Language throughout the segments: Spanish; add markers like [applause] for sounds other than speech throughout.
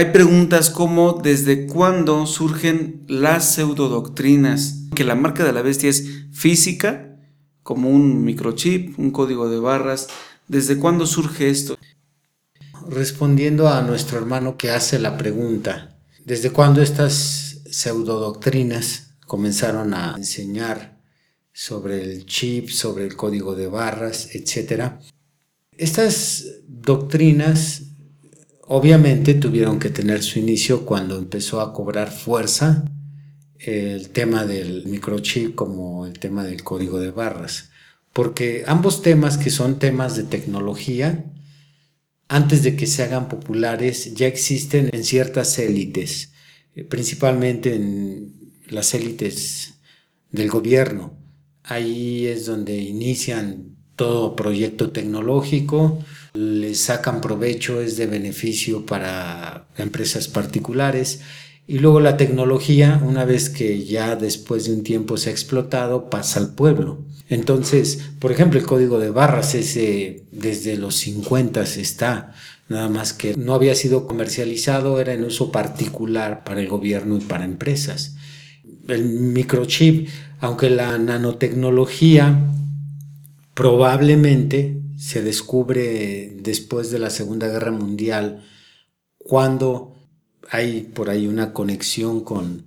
Hay preguntas como ¿desde cuándo surgen las pseudodoctrinas? Que la marca de la bestia es física, como un microchip, un código de barras. ¿Desde cuándo surge esto? Respondiendo a nuestro hermano que hace la pregunta, ¿desde cuándo estas pseudodoctrinas comenzaron a enseñar sobre el chip, sobre el código de barras, etcétera? Estas doctrinas Obviamente tuvieron que tener su inicio cuando empezó a cobrar fuerza el tema del microchip como el tema del código de barras, porque ambos temas que son temas de tecnología, antes de que se hagan populares, ya existen en ciertas élites, eh, principalmente en las élites del gobierno. Ahí es donde inician todo proyecto tecnológico, le sacan provecho, es de beneficio para empresas particulares. Y luego la tecnología, una vez que ya después de un tiempo se ha explotado, pasa al pueblo. Entonces, por ejemplo, el código de barras ese desde los 50 está, nada más que no había sido comercializado, era en uso particular para el gobierno y para empresas. El microchip, aunque la nanotecnología probablemente se descubre después de la Segunda Guerra Mundial, cuando hay por ahí una conexión con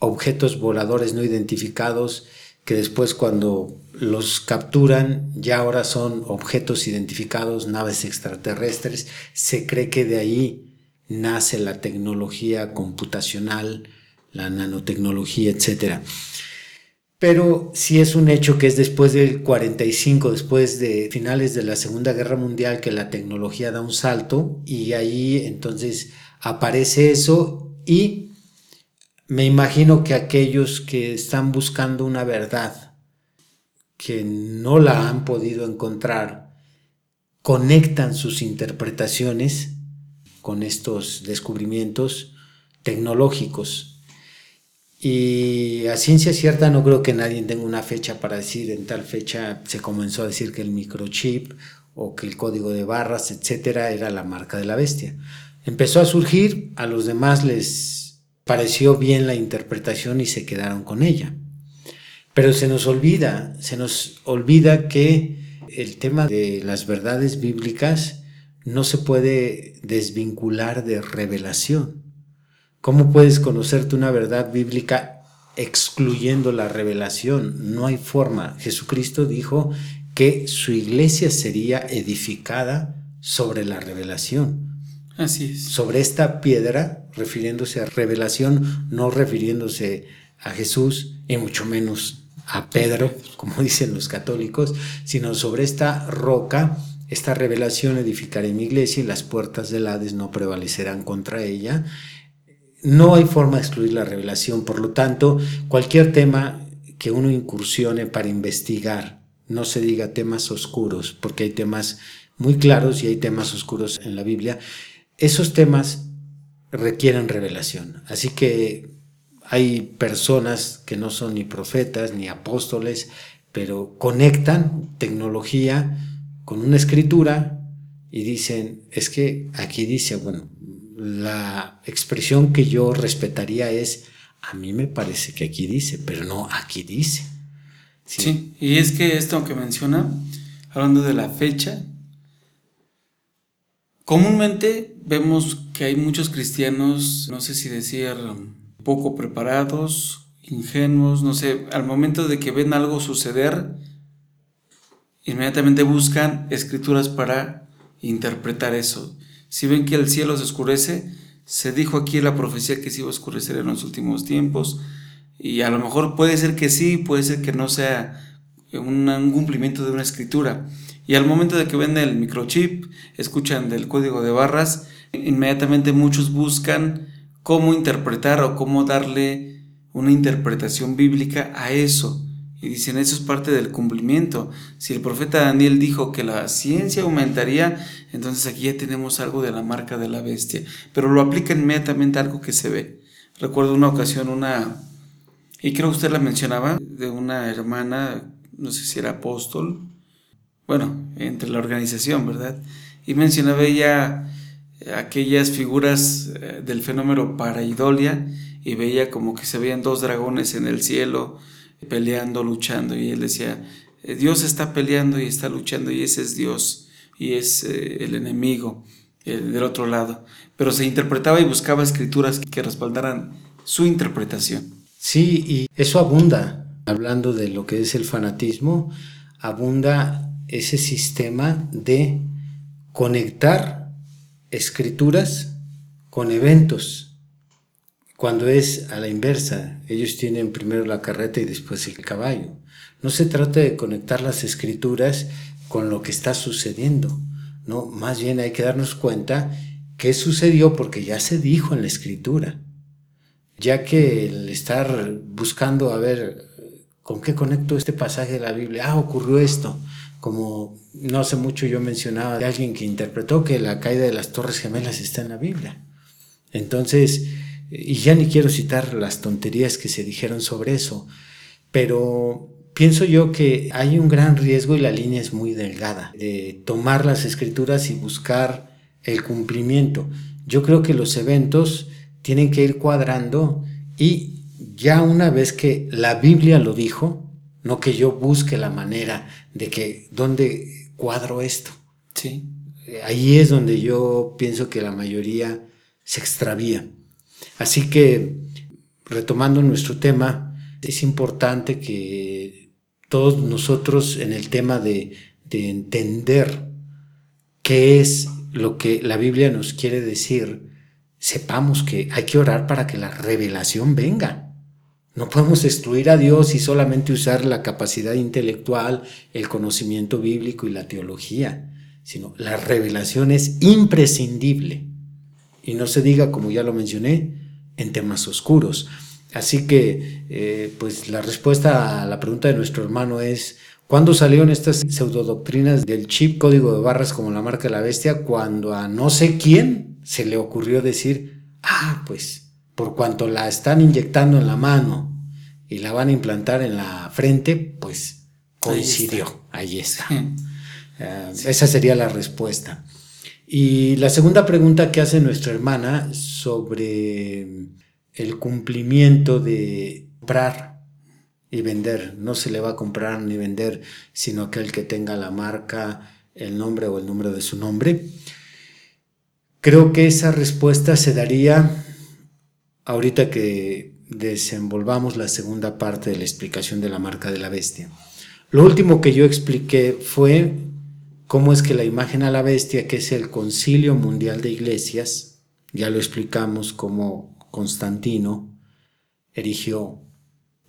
objetos voladores no identificados que después cuando los capturan ya ahora son objetos identificados, naves extraterrestres, se cree que de ahí nace la tecnología computacional, la nanotecnología, etcétera. Pero sí es un hecho que es después del 45, después de finales de la Segunda Guerra Mundial, que la tecnología da un salto y ahí entonces aparece eso. Y me imagino que aquellos que están buscando una verdad, que no la han podido encontrar, conectan sus interpretaciones con estos descubrimientos tecnológicos y a ciencia cierta no creo que nadie tenga una fecha para decir en tal fecha se comenzó a decir que el microchip o que el código de barras, etcétera, era la marca de la bestia. Empezó a surgir, a los demás les pareció bien la interpretación y se quedaron con ella. Pero se nos olvida, se nos olvida que el tema de las verdades bíblicas no se puede desvincular de revelación. ¿Cómo puedes conocerte una verdad bíblica excluyendo la revelación? No hay forma. Jesucristo dijo que su iglesia sería edificada sobre la revelación. Así es. Sobre esta piedra, refiriéndose a revelación, no refiriéndose a Jesús y mucho menos a Pedro, como [laughs] dicen los católicos, sino sobre esta roca, esta revelación edificaré mi iglesia y las puertas del Hades no prevalecerán contra ella no hay forma de excluir la revelación, por lo tanto, cualquier tema que uno incursione para investigar, no se diga temas oscuros, porque hay temas muy claros y hay temas oscuros en la Biblia, esos temas requieren revelación. Así que hay personas que no son ni profetas ni apóstoles, pero conectan tecnología con una escritura y dicen, es que aquí dice, bueno, la expresión que yo respetaría es, a mí me parece que aquí dice, pero no aquí dice. Sí, y es que esto que menciona, hablando de la fecha, comúnmente vemos que hay muchos cristianos, no sé si decir, poco preparados, ingenuos, no sé, al momento de que ven algo suceder, inmediatamente buscan escrituras para interpretar eso si ven que el cielo se oscurece, se dijo aquí la profecía que se iba a oscurecer en los últimos tiempos. Y a lo mejor puede ser que sí, puede ser que no sea un, cumplimiento de una escritura. Y al momento de que ven el microchip, escuchan del código de barras, inmediatamente muchos buscan cómo interpretar o cómo darle una interpretación bíblica a eso. Y dicen, eso es parte del cumplimiento. Si el profeta Daniel dijo que la ciencia aumentaría, entonces aquí ya tenemos algo de la marca de la bestia. Pero lo aplica inmediatamente a algo que se ve. Recuerdo una ocasión, una, y creo que usted la mencionaba, de una hermana, no sé si era apóstol, bueno, entre la organización, ¿verdad? Y mencionaba ella aquellas figuras eh, del fenómeno paraidolia y veía como que se veían dos dragones en el cielo peleando, luchando y él decía, eh, Dios está peleando y está luchando y ese es Dios y es eh, el enemigo del otro lado. Pero se interpretaba y buscaba escrituras que respaldaran su interpretación. Sí, y eso abunda, hablando de lo que es el fanatismo, abunda ese sistema de conectar escrituras con eventos. Cuando es a la inversa, ellos tienen primero la carreta y después el caballo. No se trata de conectar las escrituras con lo que está sucediendo, no, más bien hay que darnos cuenta qué sucedió porque ya se dijo en la escritura. Ya que el estar buscando a ver con qué conecto este pasaje de la Biblia, ah, ocurrió esto, como no hace mucho yo mencionaba de alguien que interpretó que la caída de las Torres Gemelas está en la Biblia. Entonces, y ya ni quiero citar las tonterías que se dijeron sobre eso, pero pienso yo que hay un gran riesgo y la línea es muy delgada de tomar las escrituras y buscar el cumplimiento. Yo creo que los eventos tienen que ir cuadrando y ya una vez que la Biblia lo dijo, no que yo busque la manera de que, ¿dónde cuadro esto? Sí. Ahí es donde yo pienso que la mayoría se extravía. Así que, retomando nuestro tema, es importante que todos nosotros en el tema de, de entender qué es lo que la Biblia nos quiere decir, sepamos que hay que orar para que la revelación venga. No podemos excluir a Dios y solamente usar la capacidad intelectual, el conocimiento bíblico y la teología, sino la revelación es imprescindible. Y no se diga, como ya lo mencioné, en temas oscuros. Así que, eh, pues la respuesta a la pregunta de nuestro hermano es, ¿cuándo salieron estas pseudodoctrinas del chip código de barras como la marca de la bestia? Cuando a no sé quién se le ocurrió decir, ah, pues por cuanto la están inyectando en la mano y la van a implantar en la frente, pues coincidió, ahí está. Eh, esa sería la respuesta. Y la segunda pregunta que hace nuestra hermana sobre el cumplimiento de comprar y vender. No se le va a comprar ni vender, sino aquel que tenga la marca, el nombre o el número de su nombre. Creo que esa respuesta se daría ahorita que desenvolvamos la segunda parte de la explicación de la marca de la bestia. Lo último que yo expliqué fue cómo es que la imagen a la bestia, que es el concilio mundial de iglesias, ya lo explicamos cómo Constantino erigió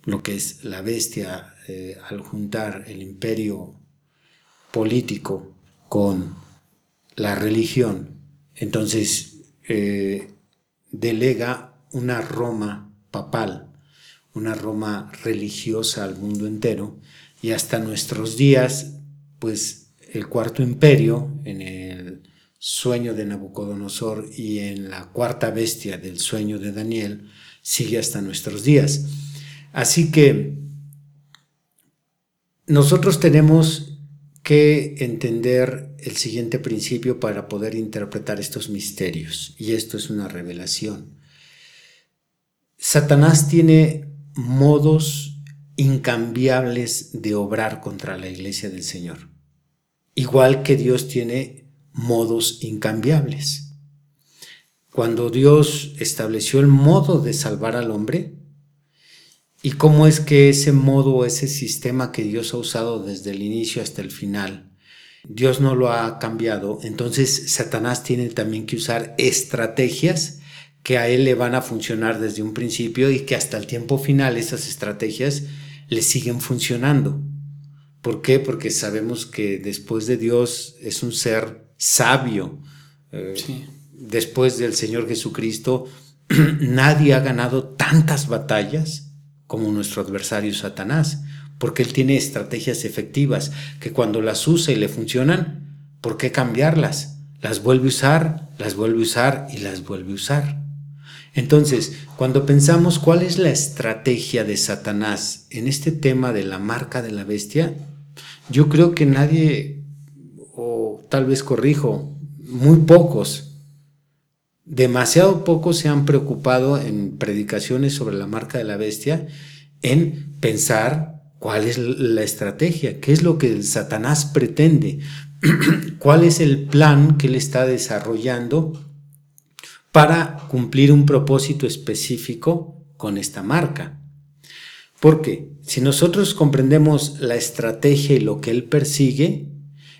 lo que es la bestia eh, al juntar el imperio político con la religión. Entonces, eh, delega una Roma papal, una Roma religiosa al mundo entero, y hasta nuestros días, pues el cuarto imperio, en el sueño de Nabucodonosor y en la cuarta bestia del sueño de Daniel, sigue hasta nuestros días. Así que nosotros tenemos que entender el siguiente principio para poder interpretar estos misterios, y esto es una revelación. Satanás tiene modos incambiables de obrar contra la iglesia del Señor, igual que Dios tiene modos incambiables. Cuando Dios estableció el modo de salvar al hombre, y cómo es que ese modo, ese sistema que Dios ha usado desde el inicio hasta el final, Dios no lo ha cambiado, entonces Satanás tiene también que usar estrategias que a él le van a funcionar desde un principio y que hasta el tiempo final esas estrategias le siguen funcionando. ¿Por qué? Porque sabemos que después de Dios es un ser sabio. Eh, después del Señor Jesucristo, [clears throat] nadie ha ganado tantas batallas como nuestro adversario Satanás, porque él tiene estrategias efectivas que cuando las usa y le funcionan, ¿por qué cambiarlas? Las vuelve a usar, las vuelve a usar y las vuelve a usar. Entonces, cuando pensamos cuál es la estrategia de Satanás en este tema de la marca de la bestia, yo creo que nadie, o tal vez corrijo, muy pocos, demasiado pocos se han preocupado en predicaciones sobre la marca de la bestia en pensar cuál es la estrategia, qué es lo que Satanás pretende, [clears throat] cuál es el plan que él está desarrollando para cumplir un propósito específico con esta marca. Porque si nosotros comprendemos la estrategia y lo que él persigue,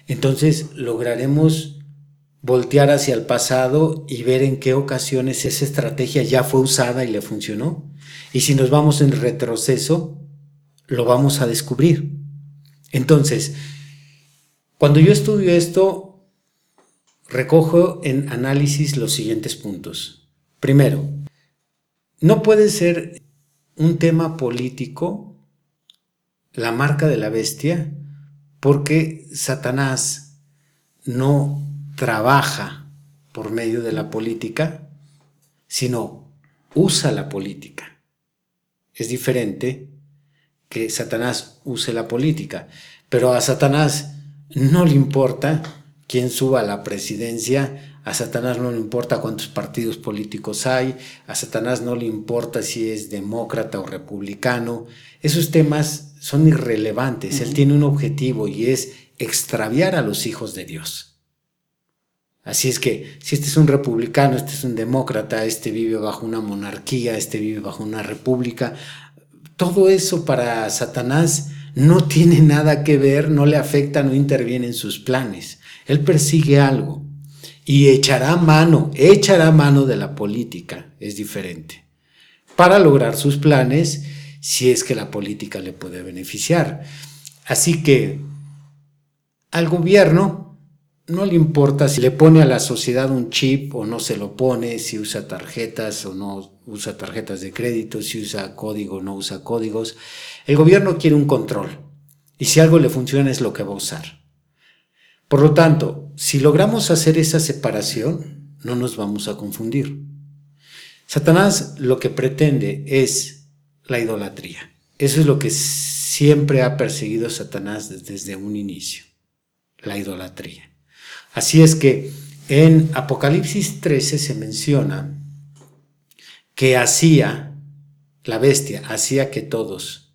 entonces lograremos voltear hacia el pasado y ver en qué ocasiones esa estrategia ya fue usada y le funcionó. Y si nos vamos en retroceso, lo vamos a descubrir. Entonces, cuando yo estudio esto, recojo en análisis los siguientes puntos. Primero, no puede ser un tema político la marca de la bestia porque Satanás no trabaja por medio de la política, sino usa la política. Es diferente que Satanás use la política, pero a Satanás no le importa quién suba a la presidencia. A Satanás no le importa cuántos partidos políticos hay, a Satanás no le importa si es demócrata o republicano. Esos temas son irrelevantes. Él tiene un objetivo y es extraviar a los hijos de Dios. Así es que si este es un republicano, este es un demócrata, este vive bajo una monarquía, este vive bajo una república, todo eso para Satanás no tiene nada que ver, no le afecta, no interviene en sus planes. Él persigue algo y echará mano, echará mano de la política, es diferente, para lograr sus planes si es que la política le puede beneficiar. Así que al gobierno no le importa si le pone a la sociedad un chip o no se lo pone, si usa tarjetas o no usa tarjetas de crédito, si usa código o no usa códigos. El gobierno quiere un control y si algo le funciona es lo que va a usar. Por lo tanto, si logramos hacer esa separación, no nos vamos a confundir. Satanás lo que pretende es la idolatría. Eso es lo que siempre ha perseguido Satanás desde un inicio, la idolatría. Así es que en Apocalipsis 13 se menciona que hacía, la bestia hacía que todos,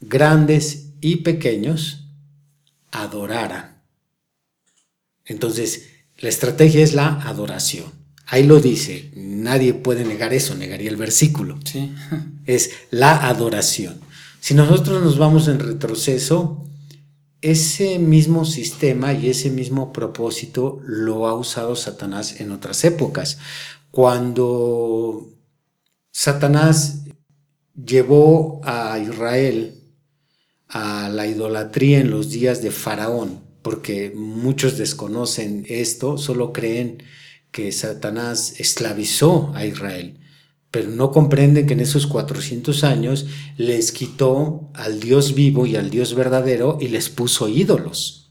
grandes y pequeños, adoraran entonces, la estrategia es la adoración. Ahí lo dice, nadie puede negar eso, negaría el versículo. Sí. [laughs] Es la adoración. Si nosotros nos vamos en retroceso, ese mismo sistema y ese mismo propósito lo ha usado Satanás en otras épocas. Cuando Satanás llevó a Israel a la idolatría en los días de Faraón, porque muchos desconocen esto, solo creen que Satanás esclavizó a Israel, pero no comprenden que en esos 400 años les quitó al Dios vivo y al Dios verdadero y les puso ídolos.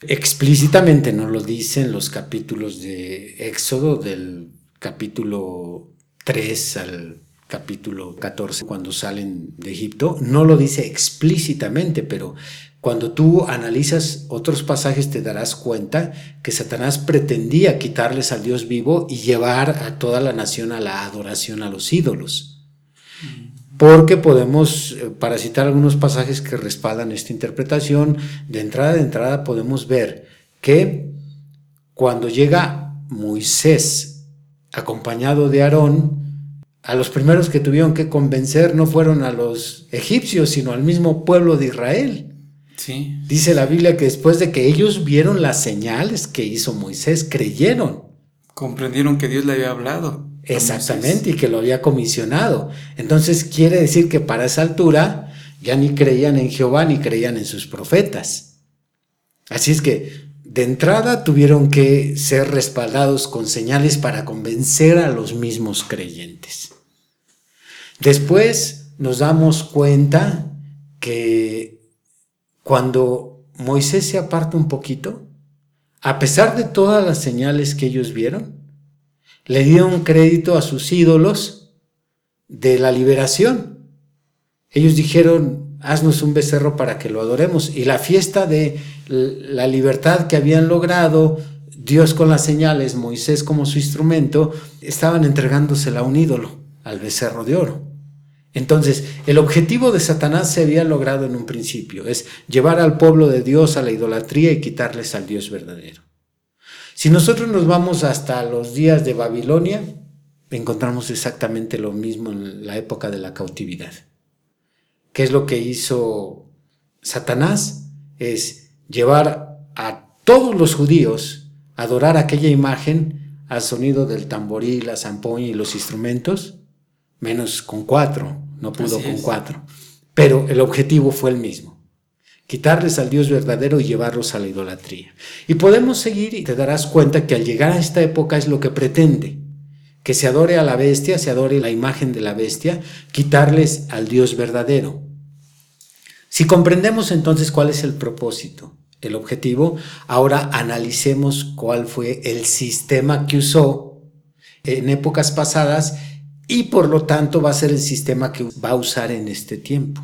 Explícitamente no lo dicen los capítulos de Éxodo, del capítulo 3 al capítulo 14, cuando salen de Egipto, no lo dice explícitamente, pero cuando tú analizas otros pasajes te darás cuenta que Satanás pretendía quitarles al Dios vivo y llevar a toda la nación a la adoración a los ídolos. Porque podemos, eh, para citar algunos pasajes que respaldan esta interpretación, de entrada de entrada podemos ver que cuando llega Moisés acompañado de Aarón, a los primeros que tuvieron que convencer no fueron a los egipcios, sino al mismo pueblo de Israel. Dice la Biblia que después de que ellos vieron las señales que hizo Moisés, creyeron. Comprendieron que Dios le había hablado. Exactamente, y que lo había comisionado. Entonces quiere decir que para esa altura ya ni creían en Jehová ni creían en sus profetas. Así es que de entrada tuvieron que ser respaldados con señales para convencer a los mismos creyentes. Después nos damos cuenta que cuando Moisés se aparta un poquito, a pesar de todas las señales que ellos vieron, le dieron crédito a sus ídolos de la liberación. Ellos dijeron, haznos un becerro para que lo adoremos. Y la fiesta de la libertad que habían logrado, Dios con las señales, Moisés como su instrumento, estaban entregándosela a un ídolo, al becerro de oro. Entonces, el objetivo de Satanás se había logrado en un principio, es llevar al pueblo de Dios a la idolatría y quitarles al Dios verdadero. Si nosotros nos vamos hasta los días de Babilonia, encontramos exactamente lo mismo en la época de la cautividad. ¿Qué es lo que hizo Satanás? Es llevar a todos los judíos a adorar aquella imagen al sonido del tamboril, la zampoña y los instrumentos, menos con cuatro, no pudo con cuatro. Pero el objetivo fue el mismo, quitarles al Dios verdadero y llevarlos a la idolatría. Y podemos seguir y te darás cuenta que al llegar a esta época es lo que pretende, que se adore a la bestia, se adore la imagen de la bestia, quitarles al Dios verdadero. Si comprendemos entonces cuál es el propósito, el objetivo, ahora analicemos cuál fue el sistema que usó en épocas pasadas y por lo tanto va a ser el sistema que va a usar en este tiempo.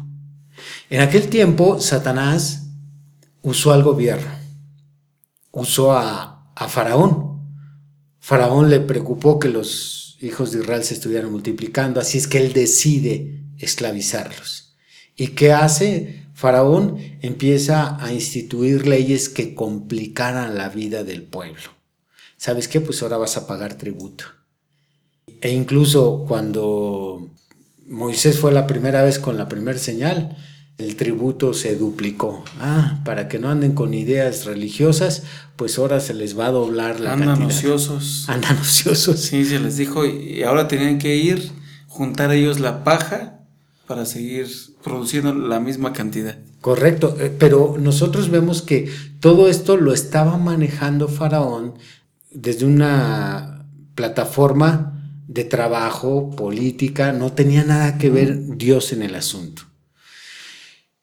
En aquel tiempo, Satanás usó al gobierno, usó a, Faraón. Faraón le preocupó que los hijos de Israel se estuvieran multiplicando, así es que él decide esclavizarlos. ¿Y qué hace? Faraón empieza a instituir leyes que complicaran la vida del pueblo. ¿Sabes qué? Pues ahora vas a pagar tributo. E incluso cuando Moisés fue la primera vez con la primera señal, el tributo se duplicó. Ah, para que no anden con ideas religiosas, pues ahora se les va a doblar la Andan ociosos. Andan ociosos. Sí, se les dijo, y ahora tenían que ir, juntar ellos la paja para seguir produciendo la misma cantidad. Correcto, eh, pero nosotros vemos que todo esto lo estaba manejando Faraón desde una plataforma de trabajo, política, no tenía nada que ver Dios en el asunto.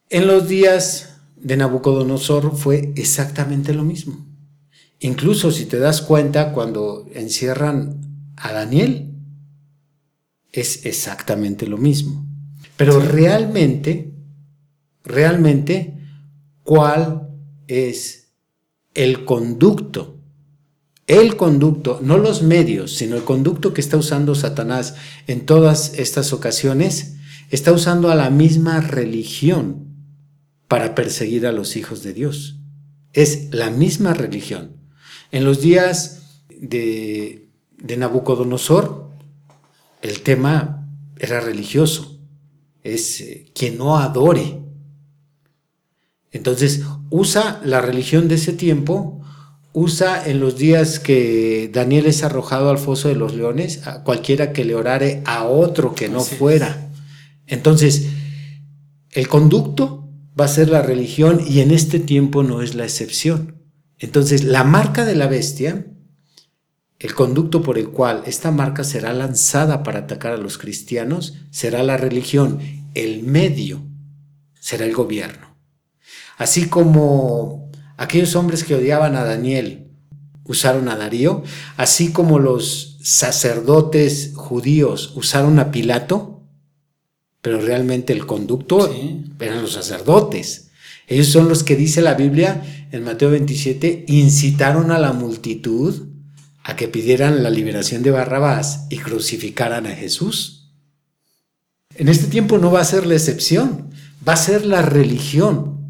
En los días de Nabucodonosor fue exactamente lo mismo. Incluso si te das cuenta, cuando encierran a Daniel, es exactamente lo mismo. Pero realmente, realmente, ¿cuál es el conducto el conducto, no los medios, sino el conducto que está usando Satanás en todas estas ocasiones, está usando a la misma religión para perseguir a los hijos de Dios. Es la misma religión. En los días de, de Nabucodonosor, el tema era religioso. Es eh, quien no adore. Entonces, usa la religión de ese tiempo usa en los días que Daniel es arrojado al foso de los leones a cualquiera que le orare a otro que no fuera. Entonces, el conducto va a ser la religión y en este tiempo no es la excepción. Entonces, la marca de la bestia, el conducto por el cual esta marca será lanzada para atacar a los cristianos, será la religión. El medio será el gobierno. Así como Aquellos hombres que odiaban a Daniel usaron a Darío, así como los sacerdotes judíos usaron a Pilato, pero realmente el conducto eran los sacerdotes. Ellos son los que dice la Biblia en Mateo 27, incitaron a la multitud a que pidieran la liberación de Barrabás y crucificaran a Jesús. En este tiempo no va a ser la excepción, va a ser la religión.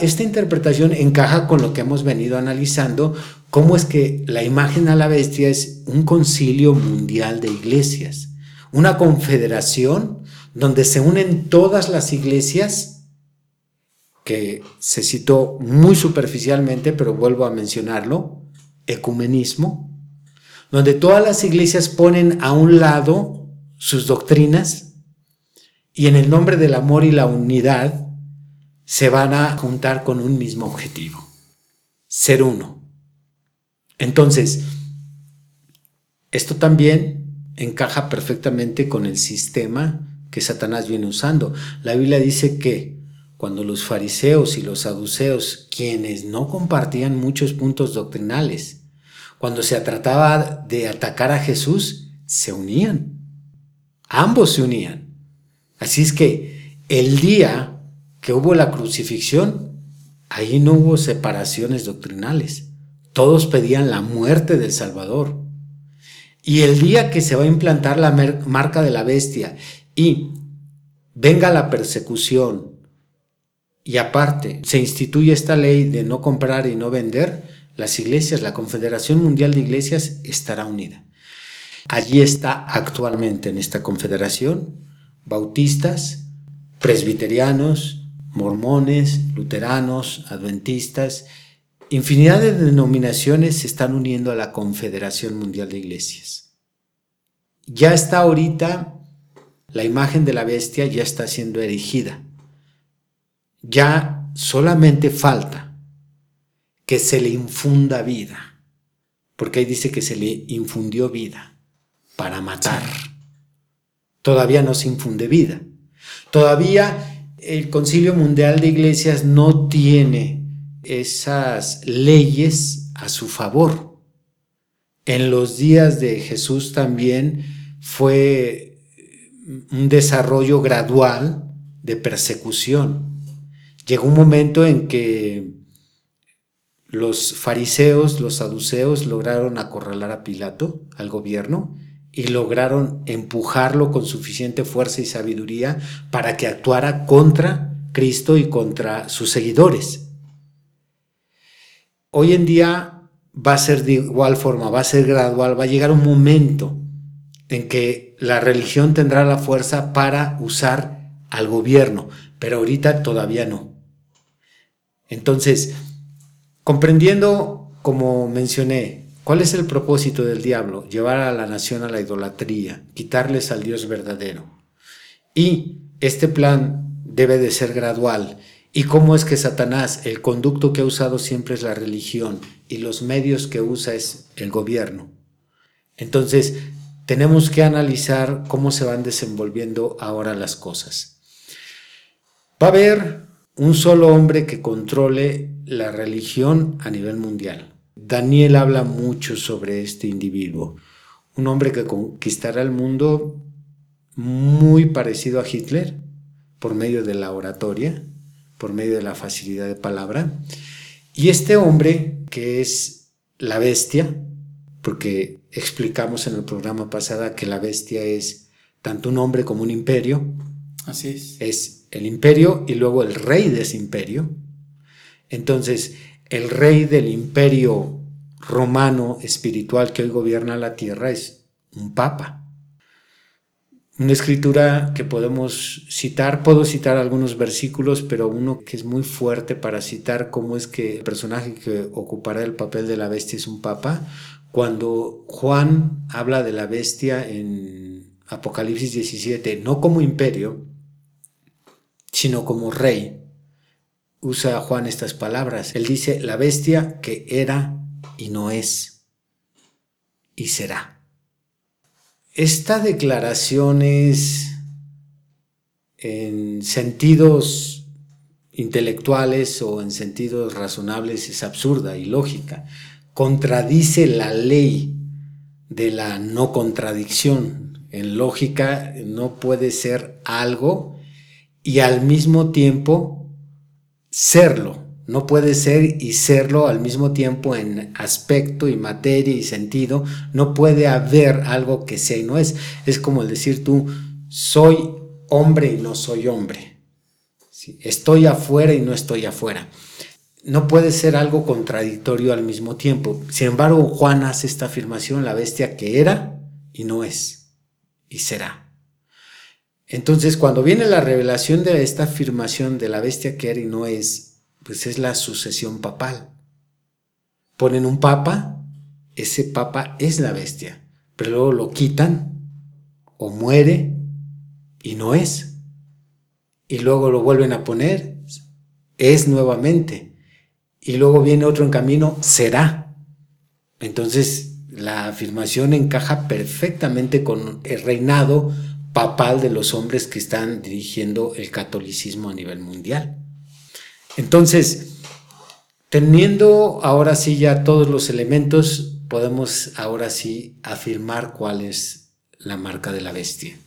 Esta interpretación encaja con lo que hemos venido analizando, cómo es que la imagen a la bestia es un concilio mundial de iglesias, una confederación donde se unen todas las iglesias, que se citó muy superficialmente, pero vuelvo a mencionarlo, ecumenismo, donde todas las iglesias ponen a un lado sus doctrinas y en el nombre del amor y la unidad se van a juntar con un mismo objetivo, ser uno. Entonces, esto también encaja perfectamente con el sistema que Satanás viene usando. La Biblia dice que cuando los fariseos y los saduceos, quienes no compartían muchos puntos doctrinales, cuando se trataba de atacar a Jesús, se unían. Ambos se unían. Así es que el día que hubo la crucifixión, ahí no hubo separaciones doctrinales. Todos pedían la muerte del Salvador. Y el día que se va a implantar la marca de la bestia y venga la persecución y aparte se instituye esta ley de no comprar y no vender, las iglesias, la Confederación Mundial de Iglesias estará unida. Allí está actualmente en esta confederación bautistas, presbiterianos, mormones, luteranos, adventistas, infinidad de denominaciones se están uniendo a la Confederación Mundial de Iglesias. Ya está ahorita la imagen de la bestia ya está siendo erigida. Ya solamente falta que se le infunda vida, porque ahí dice que se le infundió vida para matar. Todavía no se infunde vida. Todavía el Concilio Mundial de Iglesias no tiene esas leyes a su favor. En los días de Jesús también fue un desarrollo gradual de persecución. Llegó un momento en que los fariseos, los saduceos lograron acorralar a Pilato, al gobierno, y lograron empujarlo con suficiente fuerza y sabiduría para que actuara contra Cristo y contra sus seguidores. Hoy en día va a ser de igual forma, va a ser gradual, va a llegar un momento en que la religión tendrá la fuerza para usar al gobierno, pero ahorita todavía no. Entonces, comprendiendo, como mencioné, cuál es el propósito del diablo, llevar a la nación a la idolatría, quitarles al Dios verdadero. Y este plan debe de ser gradual ¿Y cómo es que Satanás, el conducto que ha usado siempre es la religión y los medios que usa es el gobierno? Entonces, tenemos que analizar cómo se van desenvolviendo ahora las cosas. Va a haber un solo hombre que controle la religión a nivel mundial. Daniel habla mucho sobre este individuo, un hombre que conquistará el mundo muy parecido a Hitler por medio de la oratoria, por medio de la facilidad de palabra. Y este hombre, que es la bestia, porque explicamos en el programa pasado que la bestia es tanto un hombre como un imperio. Así es. Es el imperio y luego el rey de ese imperio. Entonces, el rey del imperio romano espiritual que hoy gobierna la tierra es un papa una escritura que podemos citar, puedo citar algunos versículos, pero uno que es muy fuerte para citar cómo es que el personaje que ocupará el papel de la bestia es un papa. Cuando Juan habla de la bestia en Apocalipsis 17, no como imperio, sino como rey, usa Juan estas palabras. Él dice, la bestia que era y no es y será. Esta declaración es en sentidos intelectuales o en sentidos razonables es absurda y lógica. Contradice la ley de la no contradicción. En lógica no puede ser algo y al mismo tiempo serlo. No puede ser y serlo al mismo tiempo en aspecto y materia y sentido. No puede haber algo que sea y no es. Es como el decir tú, soy hombre y no soy hombre. Estoy afuera y no estoy afuera. No puede ser algo contradictorio al mismo tiempo. Sin embargo, Juan hace esta afirmación, la bestia que era y no es y será. Entonces, cuando viene la revelación de esta afirmación de la bestia que era y no es, pues es la sucesión papal. Ponen un papa, ese papa es la bestia, pero luego lo quitan o muere y no es. Y luego lo vuelven a poner, es nuevamente. Y luego viene otro en camino, será. Entonces la afirmación encaja perfectamente con el reinado papal de los hombres que están dirigiendo el catolicismo a nivel mundial. Entonces, teniendo ahora sí ya todos los elementos, podemos ahora sí afirmar cuál es la marca de la bestia,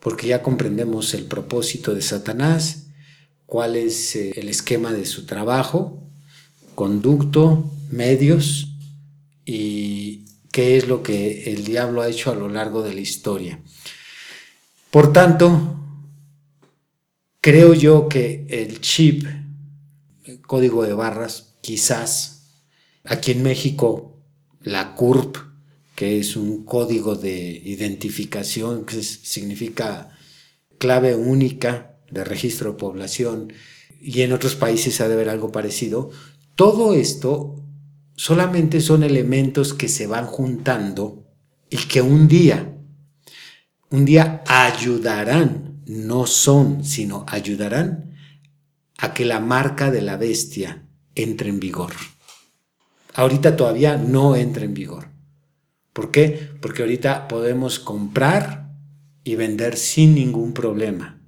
porque ya comprendemos el propósito de Satanás, cuál es eh, el esquema de su trabajo, conducto, medios y qué es lo que el diablo ha hecho a lo largo de la historia. Por tanto, creo yo que el chip, el código de barras, quizás aquí en México, la CURP, que es un código de identificación que significa clave única de registro de población, y en otros países ha de haber algo parecido, todo esto solamente son elementos que se van juntando y que un día un día ayudarán, no son, sino ayudarán a que la marca de la bestia entre en vigor. Ahorita todavía no entra en vigor. ¿Por qué? Porque ahorita podemos comprar y vender sin ningún problema.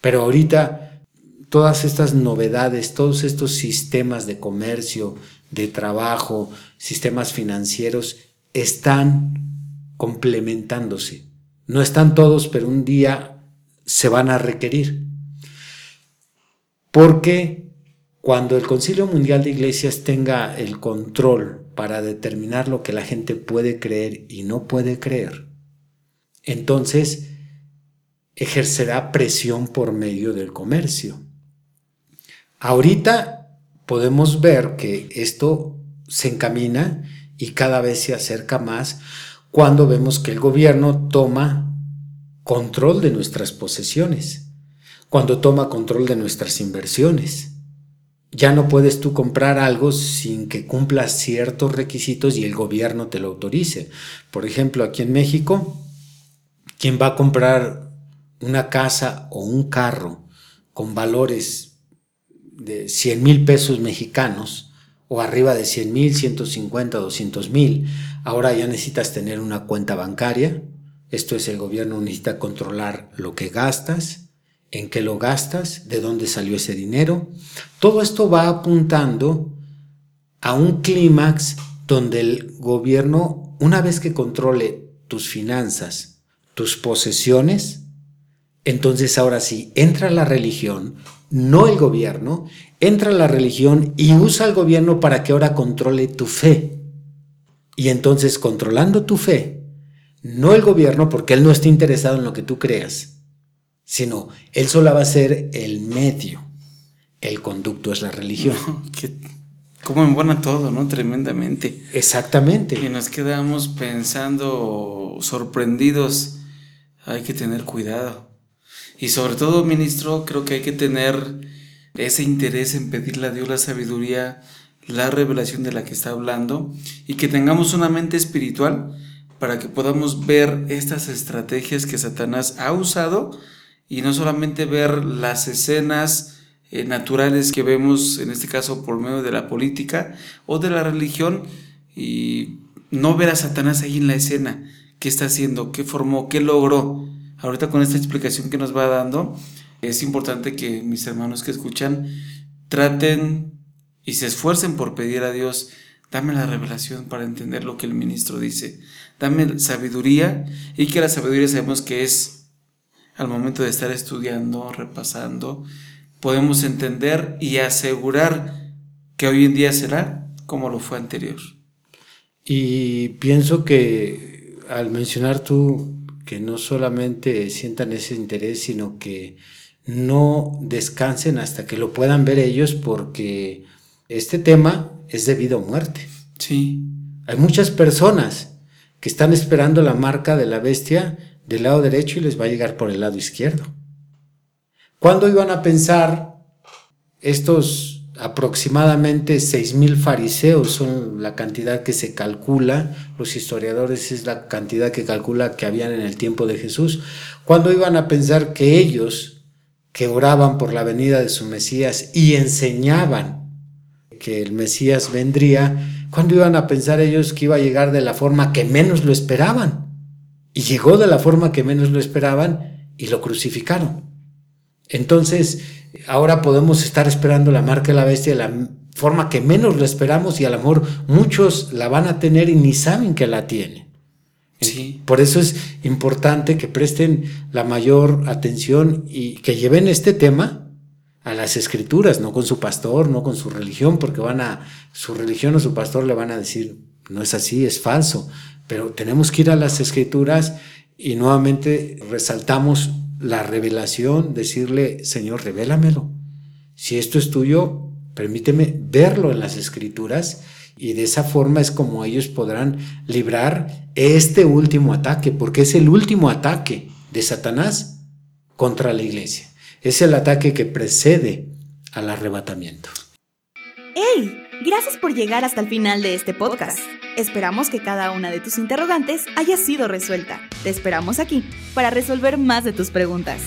Pero ahorita todas estas novedades, todos estos sistemas de comercio, de trabajo, sistemas financieros, están complementándose. No están todos, pero un día se van a requerir. Porque cuando el Concilio Mundial de Iglesias tenga el control para determinar lo que la gente puede creer y no puede creer, entonces ejercerá presión por medio del comercio. Ahorita podemos ver que esto se encamina y cada vez se acerca más cuando vemos que el gobierno toma control de nuestras posesiones, cuando toma control de nuestras inversiones. Ya no puedes tú comprar algo sin que cumpla ciertos requisitos y el gobierno te lo autorice. Por ejemplo, aquí en México, quien va a comprar una casa o un carro con valores de 100 mil pesos mexicanos o arriba de 100 mil, 150, 200 mil, Ahora ya necesitas tener una cuenta bancaria. Esto es, el gobierno necesita controlar lo que gastas, en qué lo gastas, de dónde salió ese dinero. Todo esto va apuntando a un clímax donde el gobierno, una vez que controle tus finanzas, tus posesiones, entonces ahora sí, entra la religión, no el gobierno, entra la religión y usa el gobierno para que ahora controle tu fe. Y entonces controlando tu fe, no el gobierno, porque él no está interesado en lo que tú creas, sino él solo va a ser el medio. El conducto es la religión. [laughs] Como en embona todo, ¿no? Tremendamente. Exactamente. Y nos quedamos pensando, sorprendidos. Hay que tener cuidado. Y sobre todo, ministro, creo que hay que tener ese interés en pedirle a Dios la sabiduría la revelación de la que está hablando y que tengamos una mente espiritual para que podamos ver estas estrategias que Satanás ha usado y no solamente ver las escenas eh, naturales que vemos en este caso por medio de la política o de la religión y no ver a Satanás ahí en la escena, qué está haciendo, qué formó, qué logró. Ahorita con esta explicación que nos va dando, es importante que mis hermanos que escuchan traten y se esfuercen por pedir a Dios, dame la revelación para entender lo que el ministro dice, dame sabiduría y que la sabiduría sabemos que es al momento de estar estudiando, repasando, podemos entender y asegurar que hoy en día será como lo fue anterior. Y pienso que al mencionar tú que no solamente sientan ese interés, sino que no descansen hasta que lo puedan ver ellos porque este tema es de vida o muerte. Sí. Hay muchas personas que están esperando la marca de la bestia del lado derecho y les va a llegar por el lado izquierdo. ¿Cuándo iban a pensar estos aproximadamente mil fariseos son la cantidad que se calcula, los historiadores es la cantidad que calcula que habían en el tiempo de Jesús. ¿Cuándo iban a pensar que ellos, que oraban por la venida de su Mesías y enseñaban que el Mesías vendría, ¿cuándo iban a pensar ellos que iba a llegar de la forma que menos lo esperaban? Y llegó de la forma que menos lo esperaban y lo crucificaron. Entonces, ahora podemos estar esperando la marca de la bestia de la forma que menos lo esperamos y a lo mejor muchos la van a tener y ni saben que la tienen. Por eso es importante que presten la mayor atención y que lleven este tema a las escrituras, no con su pastor, no con su religión, porque van a, su religión o su pastor le van a decir, no es así, es falso. Pero tenemos que ir a las escrituras y nuevamente resaltamos la revelación, decirle, Señor, revélamelo. Si esto es tuyo, permíteme verlo en las escrituras y de esa forma es como ellos podrán librar este último ataque, porque es el último ataque de Satanás contra la iglesia. Es el ataque que precede al arrebatamiento. ¡Hey! Gracias por llegar hasta el final de este podcast. Esperamos que cada una de tus interrogantes haya sido resuelta. Te esperamos aquí para resolver más de tus preguntas.